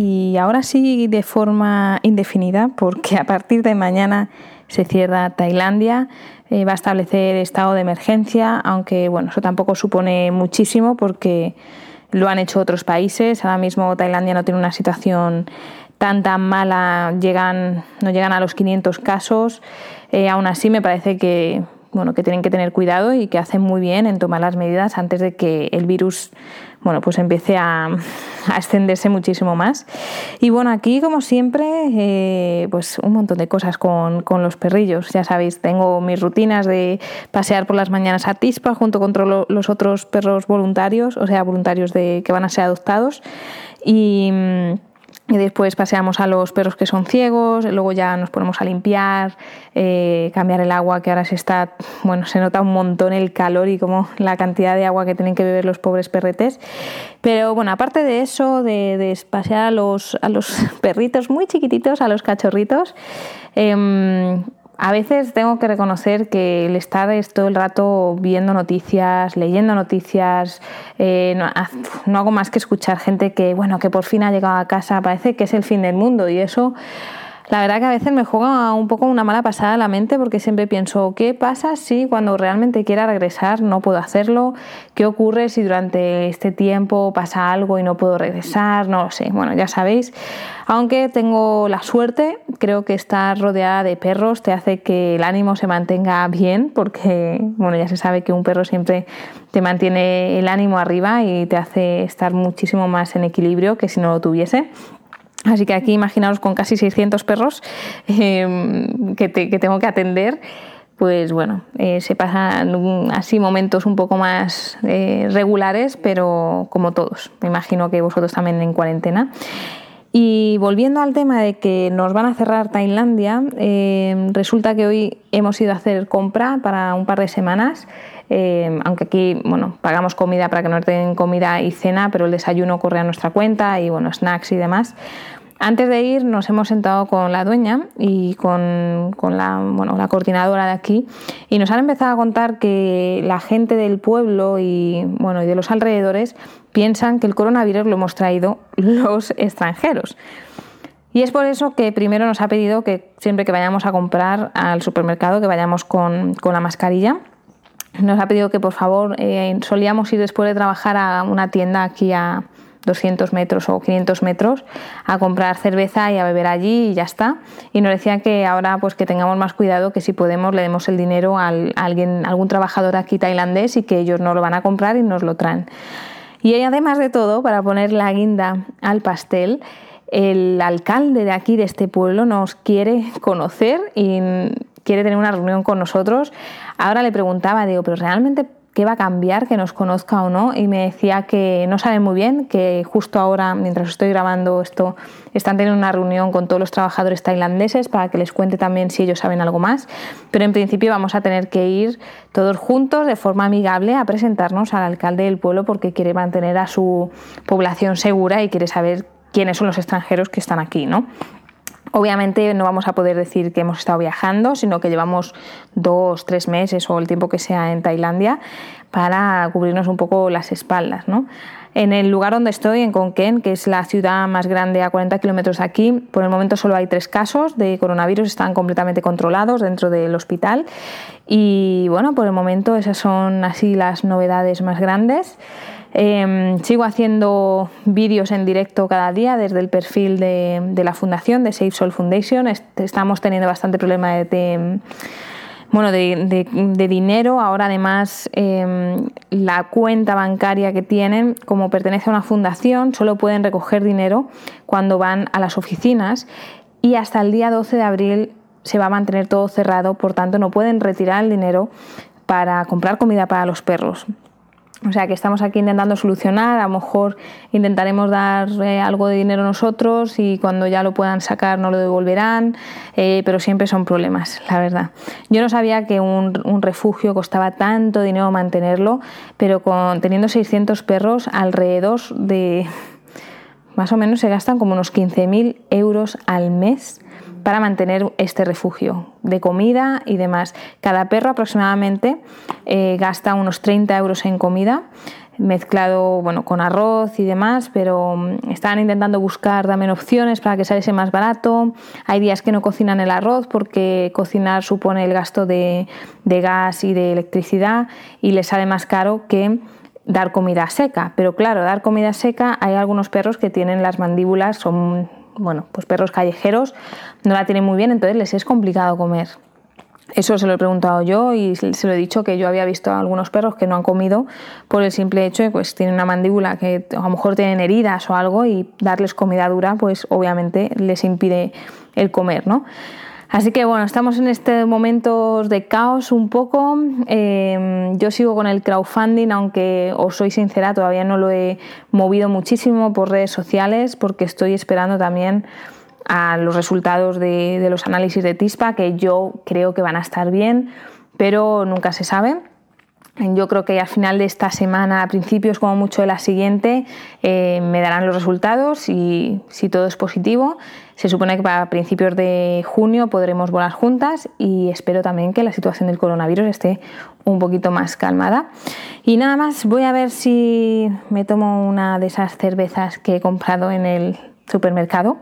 y ahora sí de forma indefinida porque a partir de mañana se cierra Tailandia, eh, va a establecer estado de emergencia, aunque bueno, eso tampoco supone muchísimo porque lo han hecho otros países. Ahora mismo Tailandia no tiene una situación tan tan mala, llegan, no llegan a los 500 casos. Eh, aún así me parece que, bueno, que tienen que tener cuidado y que hacen muy bien en tomar las medidas antes de que el virus bueno, pues empiece a, extenderse muchísimo más. Y bueno, aquí como siempre, eh, pues un montón de cosas con, los perrillos. Ya sabéis, tengo mis rutinas de pasear por las mañanas a Tispa junto con los otros perros voluntarios, o sea, voluntarios de, que van a ser adoptados. Y mm, y después paseamos a los perros que son ciegos, luego ya nos ponemos a limpiar, eh, cambiar el agua, que ahora se está, bueno, se nota un montón el calor y como la cantidad de agua que tienen que beber los pobres perretes. Pero bueno, aparte de eso, de, pasear a los, a los perritos muy chiquititos, a los cachorritos, em, a veces tengo que reconocer que el estar es todo el rato viendo noticias, leyendo noticias, eh, no, hago más que escuchar gente que, bueno, que por fin ha llegado a casa, parece que es el fin del mundo y eso la verdad que a veces me juega un poco una mala pasada la mente porque siempre pienso, ¿qué pasa si cuando realmente quiera regresar no puedo hacerlo? ¿Qué ocurre si durante este tiempo pasa algo y no puedo regresar? No lo sé. Bueno, ya sabéis, aunque tengo la suerte, creo que estar rodeada de perros te hace que el ánimo se mantenga bien porque, bueno, ya se sabe que un perro siempre te mantiene el ánimo arriba y te hace estar muchísimo más en equilibrio que si no lo tuviese. Así que aquí imaginaos con casi 600 perros em, que, tengo que atender pues bueno, eh, se pasan así momentos un poco más eh, regulares, pero como todos. Me imagino que vosotros también en cuarentena. Y volviendo al tema de que nos van a cerrar Tailandia, em, resulta que hoy hemos ido a hacer compra para un par de semanas eh, aunque aquí bueno, pagamos comida para que nos den comida y cena, pero el desayuno corre a nuestra cuenta y bueno, snacks y demás. Antes de ir nos hemos sentado con la dueña y con, la, bueno, la, coordinadora de aquí y nos han empezado a contar que la gente del pueblo y, bueno, y de los alrededores piensan que el coronavirus lo hemos traído los extranjeros. Y es por eso que primero nos ha pedido que siempre que vayamos a comprar al supermercado que vayamos con, con la mascarilla nos ha pedido que por favor eh, solíamos ir después de trabajar a una tienda aquí a 200 metros o 500 metros a comprar cerveza y a beber allí y ya está. Y nos decían que ahora pues que tengamos más cuidado, que si podemos le demos el dinero a alguien, algún trabajador aquí tailandés y que ellos no lo van a comprar y nos lo traen. Y además de todo, para poner la guinda al pastel, el alcalde de aquí, de este pueblo, nos quiere conocer y quiere tener una reunión con nosotros. Ahora le preguntaba, digo, pero realmente qué va a cambiar, que nos conozca o no, y me decía que no sabe muy bien, que justo ahora, mientras estoy grabando esto, están teniendo una reunión con todos los trabajadores tailandeses para que les cuente también si ellos saben algo más, pero en principio vamos a tener que ir todos juntos de forma amigable a presentarnos al alcalde del pueblo porque quiere mantener a su población segura y quiere saber quiénes son los extranjeros que están aquí, ¿no? Obviamente no vamos a poder decir que hemos estado viajando, sino que llevamos dos, tres meses o el tiempo que sea en Tailandia para cubrirnos un poco las espaldas. ¿no? En el lugar donde estoy, en Konken, que es la ciudad más grande a 40 kilómetros de aquí, por el momento solo hay tres casos de coronavirus, están completamente controlados dentro del hospital. Y bueno, por el momento esas son así las novedades más grandes. Em, sigo haciendo vídeos en directo cada día desde el perfil de, la fundación, de Safe Soul Foundation. Estamos teniendo bastante problema de, bueno, de, dinero. Ahora además em, la cuenta bancaria que tienen, como pertenece a una fundación, solo pueden recoger dinero cuando van a las oficinas y hasta el día 12 de abril se va a mantener todo cerrado, por tanto no pueden retirar el dinero para comprar comida para los perros. O sea que estamos aquí intentando solucionar, a lo mejor intentaremos dar eh, algo de dinero nosotros y cuando ya lo puedan sacar no lo devolverán, eh, pero siempre son problemas, la verdad. Yo no sabía que un, refugio costaba tanto dinero mantenerlo, pero con, teniendo 600 perros alrededor de más o menos se gastan como unos 15.000 euros al mes para mantener este refugio de comida y demás. Cada perro aproximadamente eh, gasta unos 30 euros en comida mezclado bueno, con arroz y demás, pero mm, están intentando buscar también opciones para que saliese más barato. Hay días que no cocinan el arroz porque cocinar supone el gasto de, de gas y de electricidad y les sale más caro que dar comida seca. Pero claro, dar comida seca hay algunos perros que tienen las mandíbulas, son bueno, pues perros callejeros no la tienen muy bien, entonces les es complicado comer. Eso se lo he preguntado yo y se lo he dicho que yo había visto a algunos perros que no han comido por el simple hecho de que pues, tienen una mandíbula que a lo mejor tienen heridas o algo y darles comida dura pues obviamente les impide el comer, ¿no? Así que bueno, estamos en este momento de caos un poco. Em, yo sigo con el crowdfunding, aunque os soy sincera, todavía no lo he movido muchísimo por redes sociales porque estoy esperando también a los resultados de los análisis de TISPA, que yo creo que van a estar bien, pero nunca se sabe. Yo creo que al final de esta semana, a principios como mucho de la siguiente, eh, me darán los resultados y si todo es positivo, se supone que para principios de junio podremos volar juntas y espero también que la situación del coronavirus esté un poquito más calmada. Y nada más, voy a ver si me tomo una de esas cervezas que he comprado en el supermercado.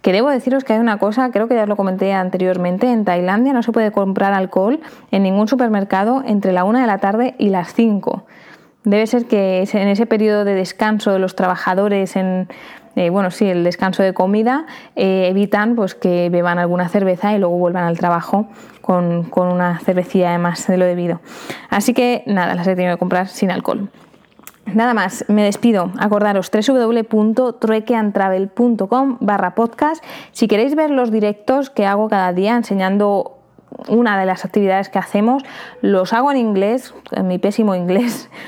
Que debo deciros que hay una cosa, creo que ya os lo comenté anteriormente, en Tailandia no se puede comprar alcohol en ningún supermercado entre la 1 de la tarde y las 5. Debe ser que en ese periodo de descanso de los trabajadores en eh, bueno, sí, el descanso de comida, eh, evitan pues, que beban alguna cerveza y luego vuelvan al trabajo con, con una cervecilla además de lo debido. Así que nada, las he tenido que comprar sin alcohol. Nada más, me despido. Acordaros www.truequeantravel.com barra podcast. Si queréis ver los directos que hago cada día enseñando una de las actividades que hacemos, los hago en inglés, en mi pésimo inglés.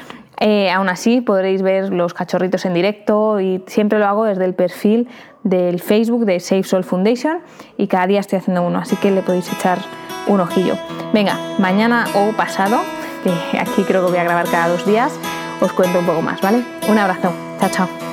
Eh, aún así podréis ver los cachorritos en directo y siempre lo hago desde el perfil del Facebook de Safe Soul Foundation y cada día estoy haciendo uno, así que le podéis echar un ojillo. Venga, mañana o pasado, aquí creo que voy a grabar cada dos días, os cuento un poco más, ¿vale? Un abrazo, chao, chao.